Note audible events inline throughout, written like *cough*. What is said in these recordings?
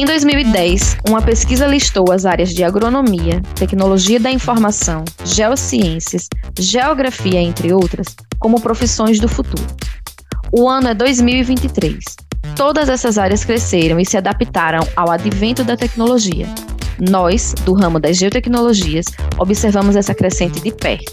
Em 2010, uma pesquisa listou as áreas de agronomia, tecnologia da informação, geociências, geografia, entre outras, como profissões do futuro. O ano é 2023. Todas essas áreas cresceram e se adaptaram ao advento da tecnologia. Nós, do ramo das geotecnologias, observamos essa crescente de perto.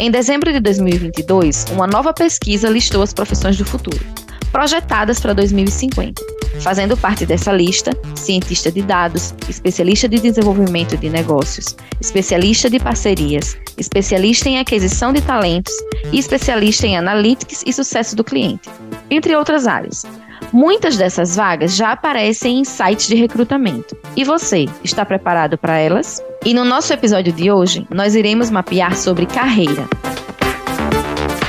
Em dezembro de 2022, uma nova pesquisa listou as profissões do futuro, projetadas para 2050. Fazendo parte dessa lista, cientista de dados, especialista de desenvolvimento de negócios, especialista de parcerias, especialista em aquisição de talentos e especialista em analytics e sucesso do cliente, entre outras áreas. Muitas dessas vagas já aparecem em sites de recrutamento. E você, está preparado para elas? E no nosso episódio de hoje, nós iremos mapear sobre carreira.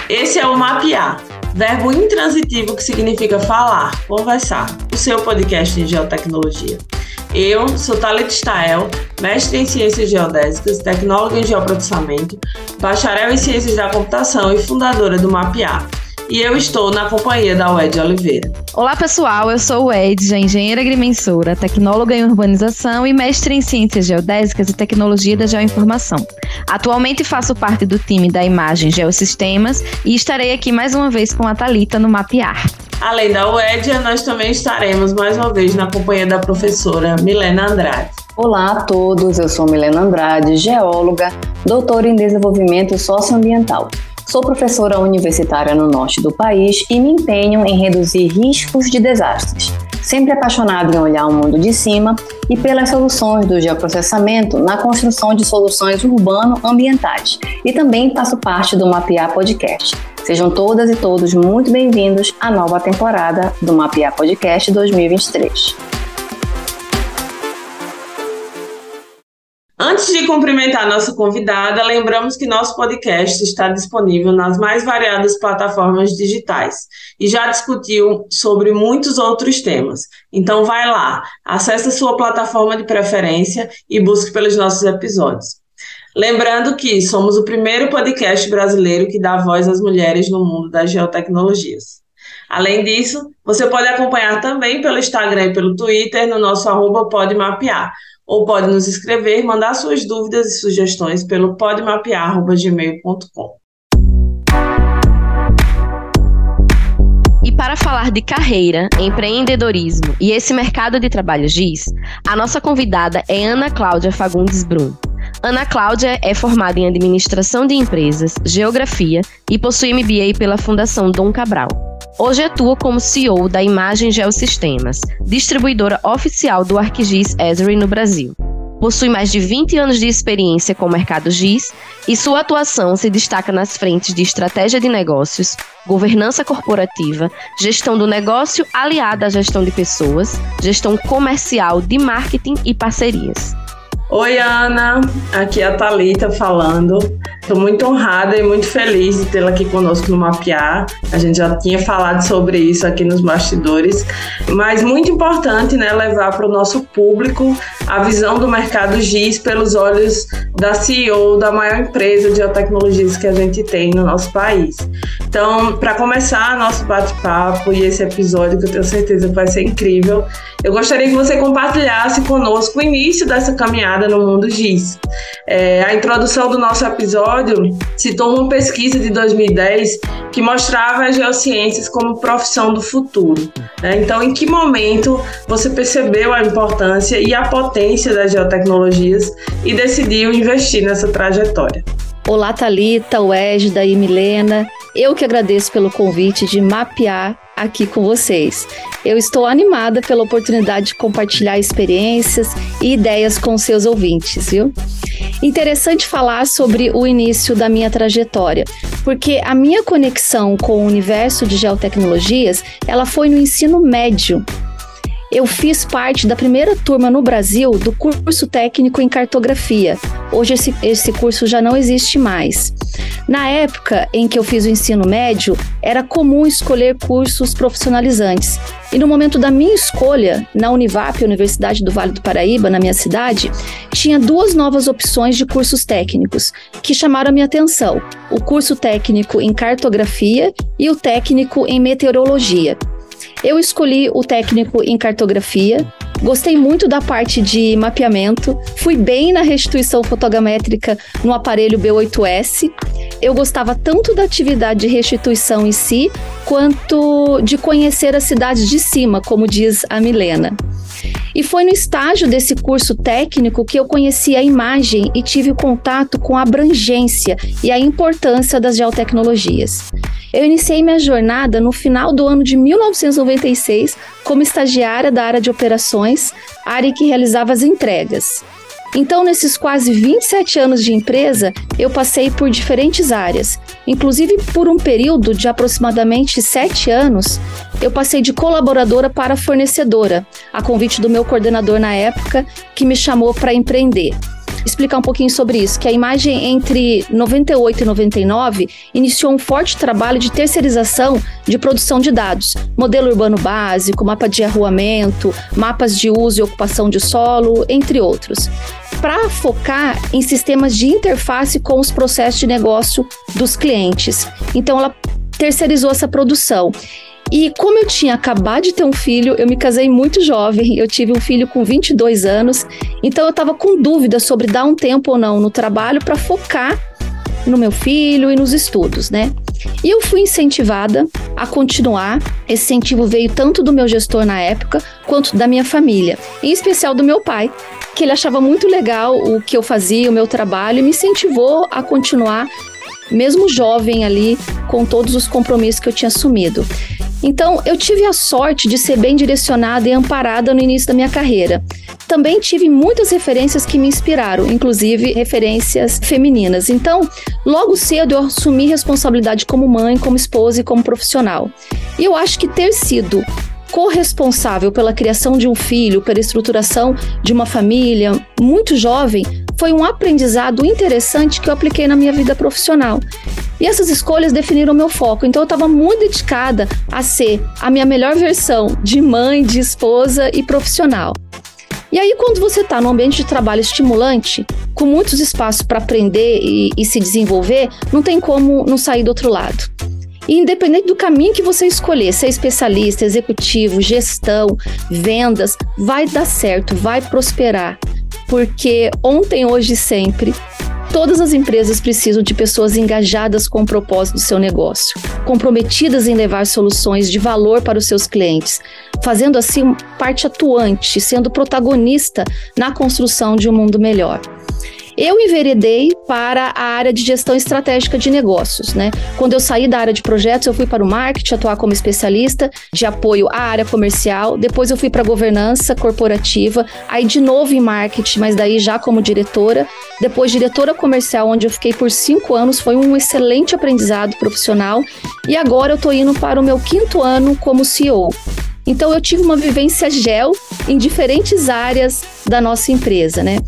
Esse é o Mapear verbo intransitivo que significa falar, conversar, o seu podcast em geotecnologia. Eu sou Thalita Stael, mestre em Ciências Geodésicas, tecnóloga em Geoprocessamento, bacharel em Ciências da Computação e fundadora do Mapear e eu estou na companhia da Wed Oliveira. Olá, pessoal. Eu sou o Ed, engenheira agrimensora, tecnóloga em urbanização e mestre em ciências geodésicas e tecnologia da geoinformação. Atualmente faço parte do time da imagem Geosistemas e estarei aqui mais uma vez com a Talita no Mapear. Além da UED, nós também estaremos mais uma vez na companhia da professora Milena Andrade. Olá a todos, eu sou Milena Andrade, geóloga, doutora em desenvolvimento socioambiental. Sou professora universitária no norte do país e me empenho em reduzir riscos de desastres. Sempre apaixonado em olhar o mundo de cima e pelas soluções do geoprocessamento na construção de soluções urbano-ambientais. E também faço parte do Mapear Podcast. Sejam todas e todos muito bem-vindos à nova temporada do Mapear Podcast 2023. Antes de cumprimentar nossa convidada, lembramos que nosso podcast está disponível nas mais variadas plataformas digitais e já discutiu sobre muitos outros temas. Então vai lá, acesse a sua plataforma de preferência e busque pelos nossos episódios. Lembrando que somos o primeiro podcast brasileiro que dá voz às mulheres no mundo das geotecnologias. Além disso, você pode acompanhar também pelo Instagram e pelo Twitter no nosso arroba Pode Mapear ou pode nos escrever, mandar suas dúvidas e sugestões pelo podemapear.gmail.com. E para falar de carreira, empreendedorismo e esse mercado de trabalho GIS, a nossa convidada é Ana Cláudia Fagundes Brum. Ana Cláudia é formada em Administração de Empresas, Geografia e possui MBA pela Fundação Dom Cabral. Hoje atua como CEO da Imagem Geosistemas, distribuidora oficial do ArcGIS Esri no Brasil. Possui mais de 20 anos de experiência com o mercado GIS e sua atuação se destaca nas frentes de estratégia de negócios, governança corporativa, gestão do negócio aliada à gestão de pessoas, gestão comercial, de marketing e parcerias. Oi, Ana. Aqui é a Thalita falando. Estou muito honrada e muito feliz de tê-la aqui conosco no Mapear. A gente já tinha falado sobre isso aqui nos bastidores, mas muito importante, né, levar para o nosso público a visão do mercado GIS pelos olhos da CEO da maior empresa de biotecnologias que a gente tem no nosso país. Então, para começar nosso bate-papo e esse episódio que eu tenho certeza que vai ser incrível, eu gostaria que você compartilhasse conosco o início dessa caminhada no mundo GIS. É, a introdução do nosso episódio citou uma pesquisa de 2010 que mostrava as geociências como profissão do futuro. Né? Então, em que momento você percebeu a importância e a potência das geotecnologias e decidiu investir nessa trajetória? Olá, Thalita, Wesda e Milena. Eu que agradeço pelo convite de mapear aqui com vocês. Eu estou animada pela oportunidade de compartilhar experiências e ideias com seus ouvintes, viu? Interessante falar sobre o início da minha trajetória, porque a minha conexão com o universo de geotecnologias, ela foi no ensino médio eu fiz parte da primeira turma no Brasil do curso técnico em cartografia. Hoje esse, esse curso já não existe mais. Na época em que eu fiz o ensino médio, era comum escolher cursos profissionalizantes. E no momento da minha escolha, na Univap, Universidade do Vale do Paraíba, na minha cidade, tinha duas novas opções de cursos técnicos que chamaram a minha atenção: o curso técnico em cartografia e o técnico em meteorologia. Eu escolhi o técnico em cartografia Gostei muito da parte de mapeamento, fui bem na restituição fotogramétrica no aparelho B8S. Eu gostava tanto da atividade de restituição em si, quanto de conhecer as cidades de cima, como diz a Milena. E foi no estágio desse curso técnico que eu conheci a imagem e tive contato com a abrangência e a importância das geotecnologias. Eu iniciei minha jornada no final do ano de 1996 como estagiária da área de operações, área que realizava as entregas. Então, nesses quase 27 anos de empresa, eu passei por diferentes áreas. Inclusive, por um período de aproximadamente sete anos, eu passei de colaboradora para fornecedora, a convite do meu coordenador na época, que me chamou para empreender explicar um pouquinho sobre isso, que a imagem entre 98 e 99 iniciou um forte trabalho de terceirização de produção de dados, modelo urbano básico, mapa de arruamento, mapas de uso e ocupação de solo, entre outros para focar em sistemas de interface com os processos de negócio dos clientes. Então, ela terceirizou essa produção. E como eu tinha acabado de ter um filho, eu me casei muito jovem, eu tive um filho com 22 anos, então eu estava com dúvida sobre dar um tempo ou não no trabalho para focar no meu filho e nos estudos, né? E eu fui incentivada a continuar. Esse incentivo veio tanto do meu gestor na época, quanto da minha família, em especial do meu pai, que ele achava muito legal o que eu fazia, o meu trabalho, e me incentivou a continuar, mesmo jovem ali, com todos os compromissos que eu tinha assumido. Então, eu tive a sorte de ser bem direcionada e amparada no início da minha carreira. Também tive muitas referências que me inspiraram, inclusive referências femininas. Então, logo cedo eu assumi responsabilidade como mãe, como esposa e como profissional. E eu acho que ter sido corresponsável pela criação de um filho, pela estruturação de uma família muito jovem, foi um aprendizado interessante que eu apliquei na minha vida profissional. E essas escolhas definiram meu foco. Então eu estava muito dedicada a ser a minha melhor versão de mãe, de esposa e profissional. E aí, quando você está num ambiente de trabalho estimulante, com muitos espaços para aprender e, e se desenvolver, não tem como não sair do outro lado. Independente do caminho que você escolher, ser especialista, executivo, gestão, vendas, vai dar certo, vai prosperar. Porque ontem, hoje e sempre, todas as empresas precisam de pessoas engajadas com o propósito do seu negócio, comprometidas em levar soluções de valor para os seus clientes, fazendo assim parte atuante, sendo protagonista na construção de um mundo melhor eu enveredei para a área de gestão estratégica de negócios, né? Quando eu saí da área de projetos, eu fui para o marketing, atuar como especialista de apoio à área comercial. Depois eu fui para a governança corporativa, aí de novo em marketing, mas daí já como diretora. Depois diretora comercial, onde eu fiquei por cinco anos, foi um excelente aprendizado profissional. E agora eu estou indo para o meu quinto ano como CEO. Então eu tive uma vivência gel em diferentes áreas da nossa empresa, né?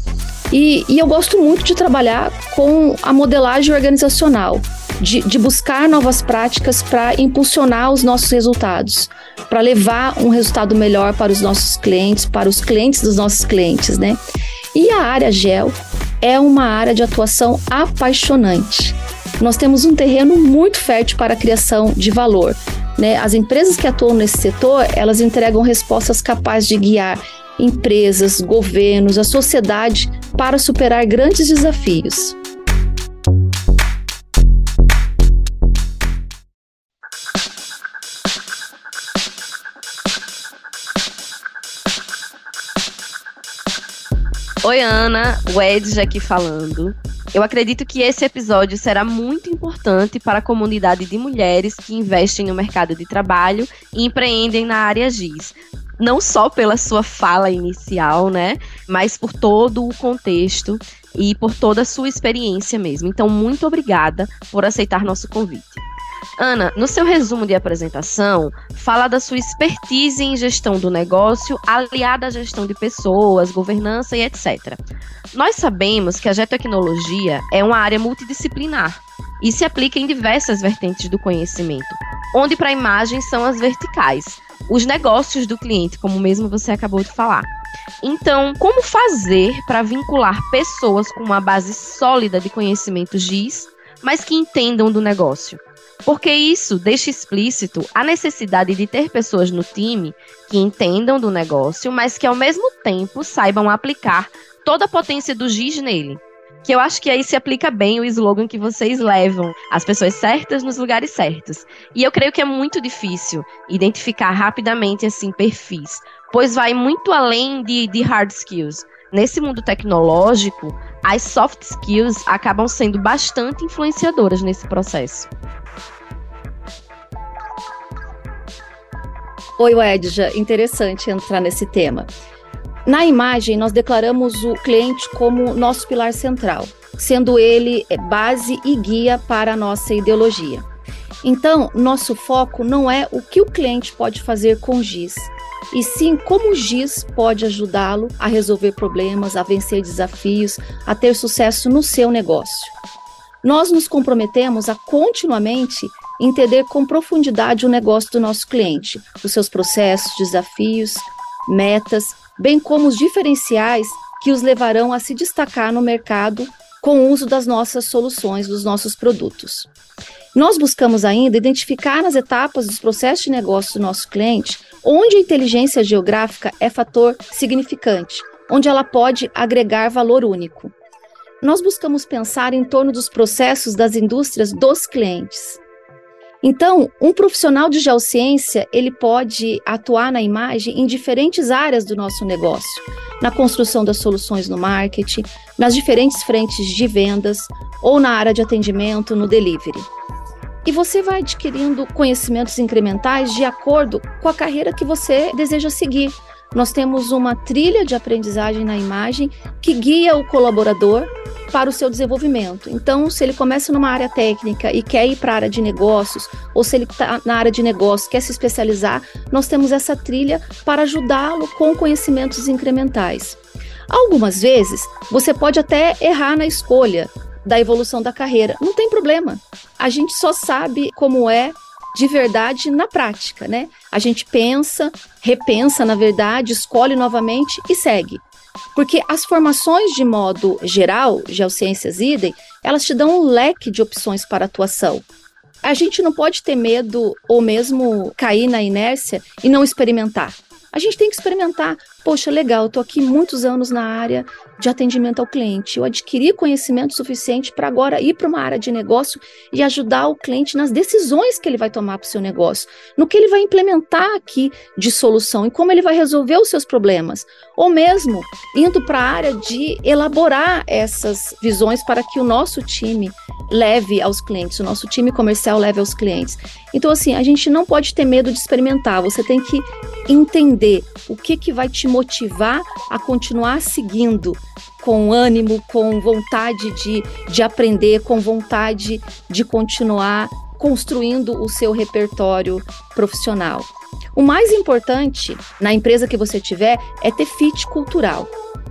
E, e eu gosto muito de trabalhar com a modelagem organizacional, de, de buscar novas práticas para impulsionar os nossos resultados, para levar um resultado melhor para os nossos clientes, para os clientes dos nossos clientes, né? E a área GEL é uma área de atuação apaixonante. Nós temos um terreno muito fértil para a criação de valor. Né? As empresas que atuam nesse setor, elas entregam respostas capazes de guiar empresas, governos, a sociedade para superar grandes desafios. Oi, Ana, o Edge aqui falando. Eu acredito que esse episódio será muito importante para a comunidade de mulheres que investem no mercado de trabalho e empreendem na área GIS, não só pela sua fala inicial, né, mas por todo o contexto e por toda a sua experiência mesmo. Então, muito obrigada por aceitar nosso convite. Ana, no seu resumo de apresentação, fala da sua expertise em gestão do negócio, aliada à gestão de pessoas, governança e etc. Nós sabemos que a geotecnologia é uma área multidisciplinar e se aplica em diversas vertentes do conhecimento, onde para a imagem são as verticais, os negócios do cliente, como mesmo você acabou de falar. Então, como fazer para vincular pessoas com uma base sólida de conhecimento GIS, mas que entendam do negócio? Porque isso deixa explícito a necessidade de ter pessoas no time que entendam do negócio, mas que ao mesmo tempo saibam aplicar toda a potência do GIS nele. Que eu acho que aí se aplica bem o slogan que vocês levam, as pessoas certas nos lugares certos. E eu creio que é muito difícil identificar rapidamente assim perfis, pois vai muito além de, de hard skills. Nesse mundo tecnológico, as soft skills acabam sendo bastante influenciadoras nesse processo. Oi, Edja, interessante entrar nesse tema. Na imagem, nós declaramos o cliente como nosso pilar central, sendo ele é, base e guia para a nossa ideologia. Então, nosso foco não é o que o cliente pode fazer com GIS, e sim como o GIS pode ajudá-lo a resolver problemas, a vencer desafios, a ter sucesso no seu negócio. Nós nos comprometemos a continuamente entender com profundidade o negócio do nosso cliente, os seus processos, desafios, metas bem como os diferenciais que os levarão a se destacar no mercado com o uso das nossas soluções, dos nossos produtos. Nós buscamos ainda identificar nas etapas dos processos de negócio do nosso cliente onde a inteligência geográfica é fator significante, onde ela pode agregar valor único. Nós buscamos pensar em torno dos processos das indústrias dos clientes. Então, um profissional de geociência, ele pode atuar na imagem em diferentes áreas do nosso negócio, na construção das soluções no marketing, nas diferentes frentes de vendas ou na área de atendimento, no delivery. E você vai adquirindo conhecimentos incrementais de acordo com a carreira que você deseja seguir. Nós temos uma trilha de aprendizagem na imagem que guia o colaborador para o seu desenvolvimento. Então, se ele começa numa área técnica e quer ir para a área de negócios, ou se ele está na área de negócios quer se especializar, nós temos essa trilha para ajudá-lo com conhecimentos incrementais. Algumas vezes, você pode até errar na escolha da evolução da carreira. Não tem problema. A gente só sabe como é de verdade na prática, né? A gente pensa, repensa, na verdade, escolhe novamente e segue. Porque as formações de modo geral, geociências idem, elas te dão um leque de opções para atuação. A gente não pode ter medo ou mesmo cair na inércia e não experimentar. A gente tem que experimentar. Poxa, legal, estou aqui muitos anos na área de atendimento ao cliente. Eu adquiri conhecimento suficiente para agora ir para uma área de negócio e ajudar o cliente nas decisões que ele vai tomar para o seu negócio, no que ele vai implementar aqui de solução e como ele vai resolver os seus problemas. Ou mesmo indo para a área de elaborar essas visões para que o nosso time leve aos clientes, o nosso time comercial leve aos clientes. Então, assim, a gente não pode ter medo de experimentar, você tem que entender o que, que vai te motivar a continuar seguindo com ânimo, com vontade de, de aprender, com vontade de continuar construindo o seu repertório profissional. O mais importante na empresa que você tiver é ter fit cultural.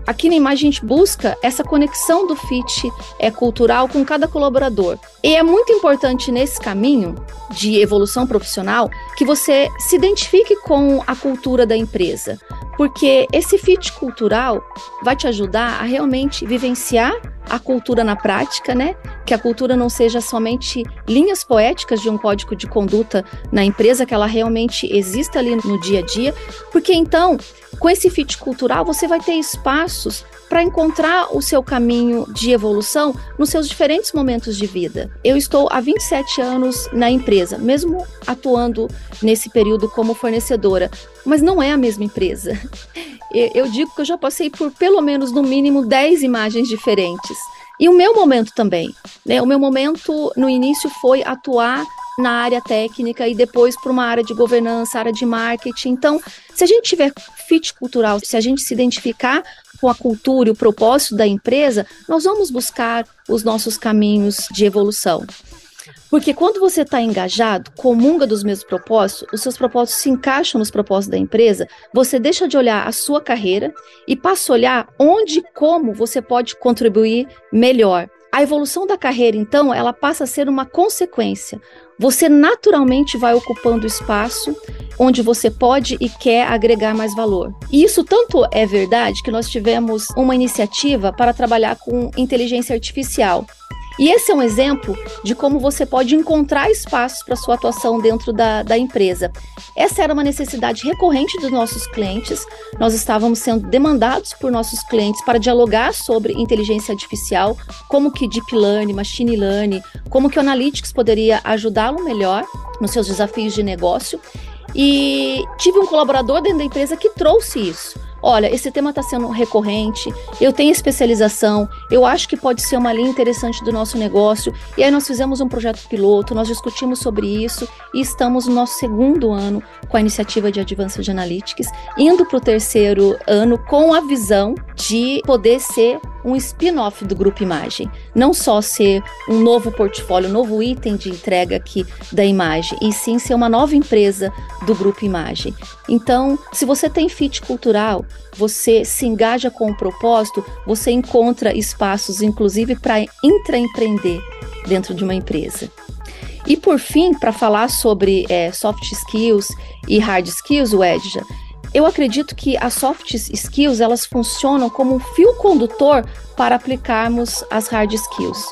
Aqui na imagem a gente busca essa conexão do fit é, cultural com cada colaborador. E é muito importante nesse caminho de evolução profissional que você se identifique com a cultura da empresa, porque esse fit cultural vai te ajudar a realmente vivenciar a cultura na prática, né? Que a cultura não seja somente linhas poéticas de um código de conduta na empresa, que ela realmente exista ali no dia a dia, porque então com esse fit cultural, você vai ter espaços para encontrar o seu caminho de evolução nos seus diferentes momentos de vida. Eu estou há 27 anos na empresa, mesmo atuando nesse período como fornecedora, mas não é a mesma empresa. *laughs* Eu digo que eu já passei por pelo menos, no mínimo, 10 imagens diferentes. E o meu momento também. Né? O meu momento no início foi atuar na área técnica e depois para uma área de governança, área de marketing. Então, se a gente tiver fit cultural, se a gente se identificar com a cultura e o propósito da empresa, nós vamos buscar os nossos caminhos de evolução. Porque quando você está engajado, comunga dos mesmos propósitos, os seus propósitos se encaixam nos propósitos da empresa, você deixa de olhar a sua carreira e passa a olhar onde e como você pode contribuir melhor. A evolução da carreira, então, ela passa a ser uma consequência. Você naturalmente vai ocupando espaço onde você pode e quer agregar mais valor. E isso tanto é verdade que nós tivemos uma iniciativa para trabalhar com inteligência artificial. E esse é um exemplo de como você pode encontrar espaços para sua atuação dentro da, da empresa. Essa era uma necessidade recorrente dos nossos clientes. Nós estávamos sendo demandados por nossos clientes para dialogar sobre inteligência artificial, como que deep learning, machine learning, como que o analytics poderia ajudá-lo melhor nos seus desafios de negócio. E tive um colaborador dentro da empresa que trouxe isso olha, esse tema está sendo recorrente, eu tenho especialização, eu acho que pode ser uma linha interessante do nosso negócio. E aí nós fizemos um projeto piloto, nós discutimos sobre isso e estamos no nosso segundo ano com a iniciativa de Advanced Analytics, indo para o terceiro ano com a visão de poder ser um spin-off do Grupo Imagem. Não só ser um novo portfólio, um novo item de entrega aqui da imagem, e sim ser uma nova empresa do Grupo Imagem. Então, se você tem fit cultural, você se engaja com o propósito, você encontra espaços, inclusive, para intraempreender dentro de uma empresa. E por fim, para falar sobre é, soft skills e hard skills, Wedja, eu acredito que as soft skills elas funcionam como um fio condutor para aplicarmos as hard skills.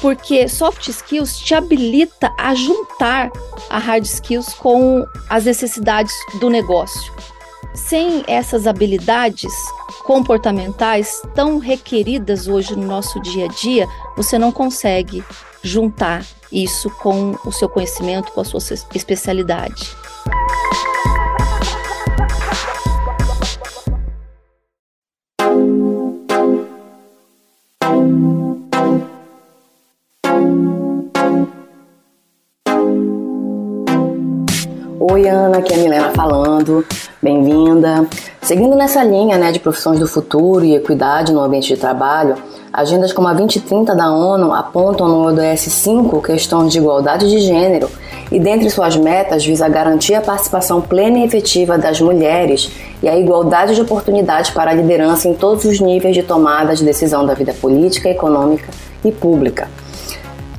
Porque soft skills te habilita a juntar a hard skills com as necessidades do negócio. Sem essas habilidades comportamentais tão requeridas hoje no nosso dia a dia, você não consegue juntar isso com o seu conhecimento, com a sua especialidade. Oi, Ana, aqui é a Milena falando. Bem-vinda. Seguindo nessa linha né, de profissões do futuro e equidade no ambiente de trabalho, agendas como a 2030 da ONU apontam no ODS 5 questões de igualdade de gênero e, dentre suas metas, visa garantir a participação plena e efetiva das mulheres e a igualdade de oportunidades para a liderança em todos os níveis de tomada de decisão da vida política, econômica e pública.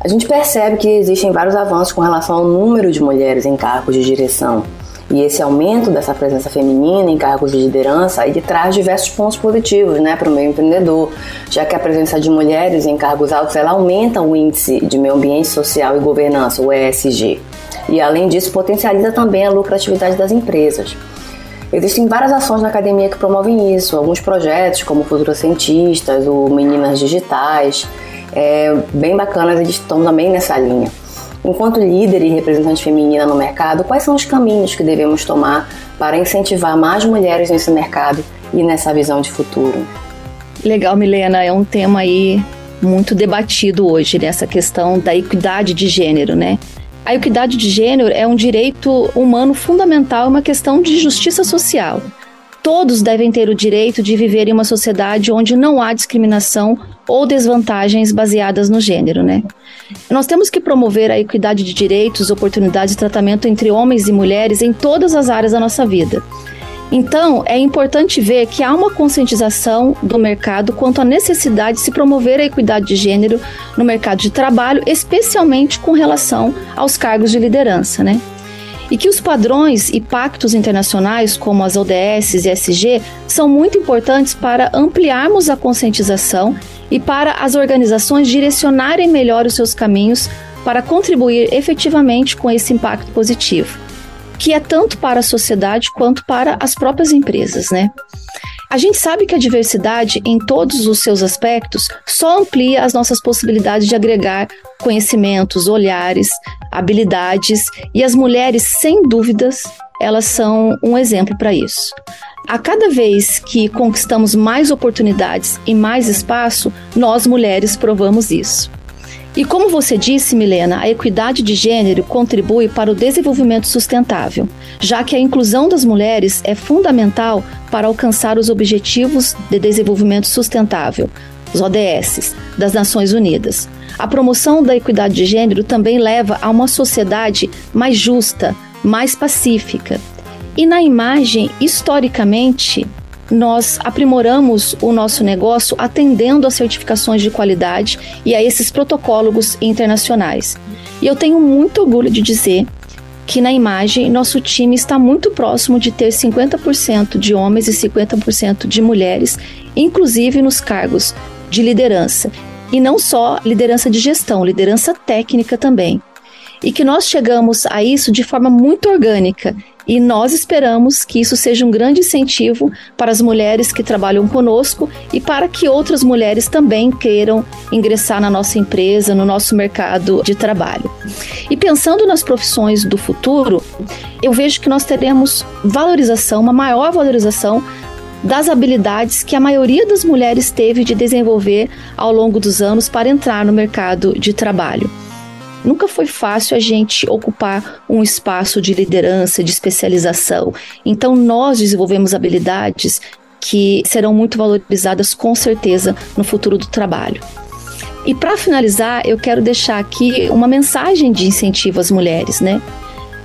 A gente percebe que existem vários avanços com relação ao número de mulheres em cargos de direção. E esse aumento dessa presença feminina em cargos de liderança ele traz diversos pontos positivos né, para o meio empreendedor, já que a presença de mulheres em cargos altos ela aumenta o índice de meio ambiente social e governança, o ESG. E além disso, potencializa também a lucratividade das empresas. Existem várias ações na academia que promovem isso, alguns projetos como Futuros Cientistas, o Meninas Digitais, é, bem bacanas, eles estão também nessa linha. Enquanto líder e representante feminina no mercado, quais são os caminhos que devemos tomar para incentivar mais mulheres nesse mercado e nessa visão de futuro? Legal, Milena, é um tema aí muito debatido hoje, nessa né? questão da equidade de gênero, né? A equidade de gênero é um direito humano fundamental, uma questão de justiça social. Todos devem ter o direito de viver em uma sociedade onde não há discriminação ou desvantagens baseadas no gênero, né? Nós temos que promover a equidade de direitos, oportunidades e tratamento entre homens e mulheres em todas as áreas da nossa vida. Então, é importante ver que há uma conscientização do mercado quanto à necessidade de se promover a equidade de gênero no mercado de trabalho, especialmente com relação aos cargos de liderança, né? E que os padrões e pactos internacionais, como as ODS e SG, são muito importantes para ampliarmos a conscientização e para as organizações direcionarem melhor os seus caminhos para contribuir efetivamente com esse impacto positivo, que é tanto para a sociedade quanto para as próprias empresas, né? A gente sabe que a diversidade, em todos os seus aspectos, só amplia as nossas possibilidades de agregar conhecimentos, olhares, habilidades, e as mulheres, sem dúvidas, elas são um exemplo para isso. A cada vez que conquistamos mais oportunidades e mais espaço, nós mulheres provamos isso. E como você disse, Milena, a equidade de gênero contribui para o desenvolvimento sustentável, já que a inclusão das mulheres é fundamental para alcançar os Objetivos de Desenvolvimento Sustentável, os ODS, das Nações Unidas. A promoção da equidade de gênero também leva a uma sociedade mais justa, mais pacífica. E na imagem, historicamente, nós aprimoramos o nosso negócio atendendo às certificações de qualidade e a esses protocolos internacionais. E eu tenho muito orgulho de dizer que na imagem nosso time está muito próximo de ter 50% de homens e 50% de mulheres, inclusive nos cargos de liderança. E não só liderança de gestão, liderança técnica também. E que nós chegamos a isso de forma muito orgânica e nós esperamos que isso seja um grande incentivo para as mulheres que trabalham conosco e para que outras mulheres também queiram ingressar na nossa empresa, no nosso mercado de trabalho. E pensando nas profissões do futuro, eu vejo que nós teremos valorização, uma maior valorização das habilidades que a maioria das mulheres teve de desenvolver ao longo dos anos para entrar no mercado de trabalho. Nunca foi fácil a gente ocupar um espaço de liderança, de especialização. Então, nós desenvolvemos habilidades que serão muito valorizadas com certeza no futuro do trabalho. E para finalizar, eu quero deixar aqui uma mensagem de incentivo às mulheres, né?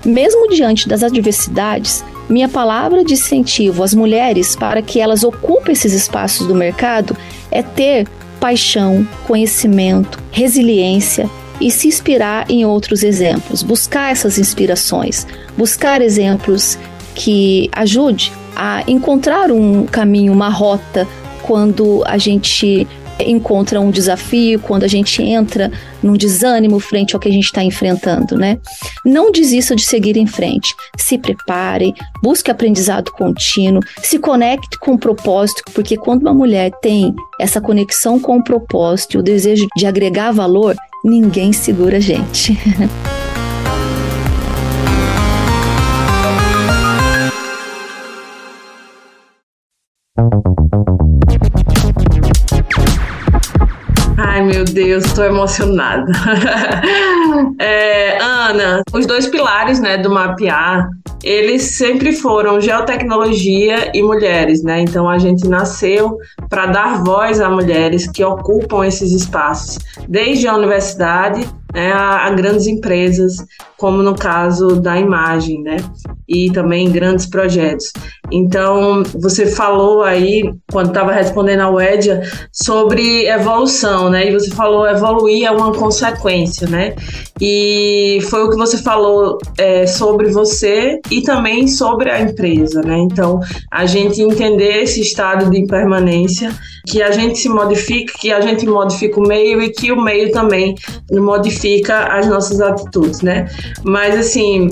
Mesmo diante das adversidades, minha palavra de incentivo às mulheres para que elas ocupem esses espaços do mercado é ter paixão, conhecimento, resiliência e se inspirar em outros exemplos, buscar essas inspirações, buscar exemplos que ajude a encontrar um caminho, uma rota quando a gente encontra um desafio, quando a gente entra num desânimo frente ao que a gente está enfrentando, né? Não desista de seguir em frente. Se prepare, busque aprendizado contínuo, se conecte com o propósito, porque quando uma mulher tem essa conexão com o propósito o desejo de agregar valor, ninguém segura a gente. Ai, meu Deus, estou emocionada. *laughs* é, Ana, os dois pilares né, do mapear, eles sempre foram geotecnologia e mulheres, né? Então a gente nasceu para dar voz a mulheres que ocupam esses espaços, desde a universidade né, a, a, grandes empresas, como no caso da imagem, né, e também grandes projetos. Então, você falou aí, quando estava respondendo a Wedia, sobre evolução, né, e você falou evoluir é uma consequência, né, e foi o que você falou é, sobre você e também sobre a empresa, né, então, a gente entender esse estado de impermanência, que a gente se modifica, que a gente modifica o meio e que o meio também modifica as nossas atitudes, né? Mas assim,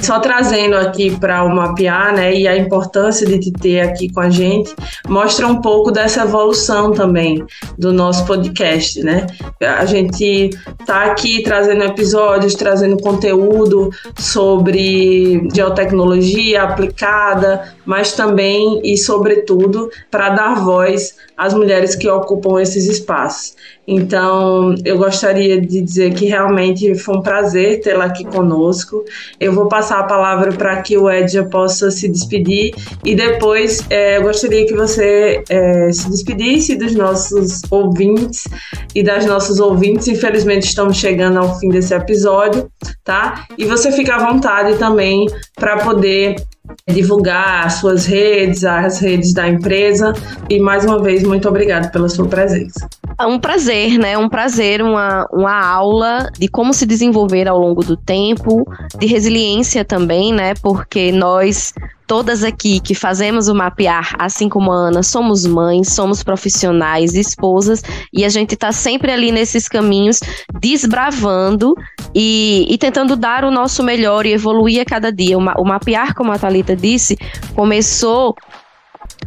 só trazendo aqui para o mapear, né, e a importância de te ter aqui com a gente, mostra um pouco dessa evolução também do nosso podcast, né? A gente tá aqui trazendo episódios, trazendo conteúdo sobre geotecnologia aplicada, mas também e sobretudo para dar voz às mulheres que ocupam esses espaços. Então, eu gostaria de dizer que realmente foi um prazer tê-la aqui conosco. Eu vou passar a palavra para que o Edja possa se despedir e depois é, eu gostaria que você é, se despedisse dos nossos ouvintes e das nossas ouvintes. Infelizmente, estamos chegando ao fim desse episódio, tá? E você fica à vontade também para poder divulgar as suas redes, as redes da empresa. E mais uma vez, muito obrigado pela sua presença. É um prazer, né? Um prazer, uma, uma aula de como se desenvolver ao longo do tempo, de resiliência também, né? Porque nós todas aqui que fazemos o mapear, assim como a Ana, somos mães, somos profissionais, esposas, e a gente está sempre ali nesses caminhos, desbravando e, e, tentando dar o nosso melhor e evoluir a cada dia. O, o mapear, como a Thalita disse, começou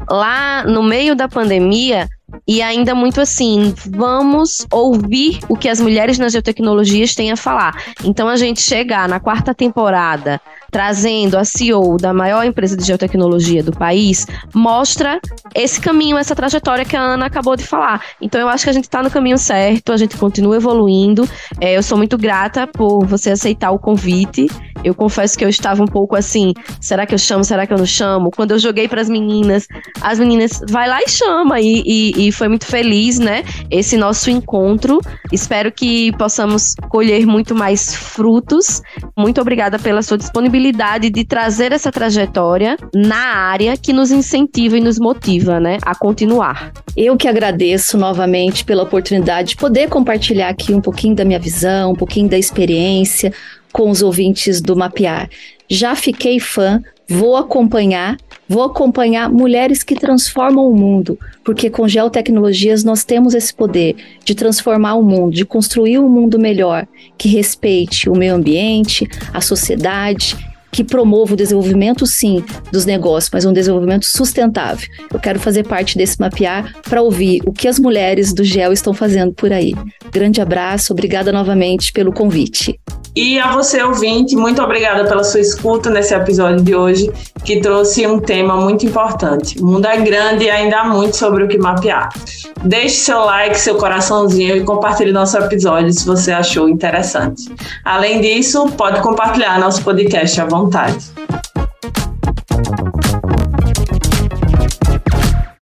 lá no meio da pandemia e ainda muito assim, vamos ouvir o que as mulheres nas geotecnologias têm a falar. Então a gente chegar na quarta temporada trazendo a CEO da maior empresa de geotecnologia do país, mostra esse caminho, essa trajetória que a Ana acabou de falar. Então eu acho que a gente está no caminho certo, a gente continua evoluindo. É, eu sou muito grata por você aceitar o convite. Eu confesso que eu estava um pouco assim, será que eu chamo, será que eu não chamo? Quando eu joguei para as meninas, as meninas, vai lá e chama. E, e, e foi muito feliz, né? Esse nosso encontro. Espero que possamos colher muito mais frutos. Muito obrigada pela sua disponibilidade de trazer essa trajetória na área que nos incentiva e nos motiva, né, a continuar. Eu que agradeço novamente pela oportunidade de poder compartilhar aqui um pouquinho da minha visão, um pouquinho da experiência com os ouvintes do Mapear. Já fiquei fã, vou acompanhar Vou acompanhar mulheres que transformam o mundo, porque com geotecnologias nós temos esse poder de transformar o mundo, de construir um mundo melhor, que respeite o meio ambiente, a sociedade que promova o desenvolvimento, sim, dos negócios, mas um desenvolvimento sustentável. Eu quero fazer parte desse mapear para ouvir o que as mulheres do GEL estão fazendo por aí. Grande abraço, obrigada novamente pelo convite. E a você, ouvinte, muito obrigada pela sua escuta nesse episódio de hoje, que trouxe um tema muito importante. O mundo é grande e ainda há muito sobre o que mapear. Deixe seu like, seu coraçãozinho e compartilhe nosso episódio se você achou interessante. Além disso, pode compartilhar nosso podcast à vontade.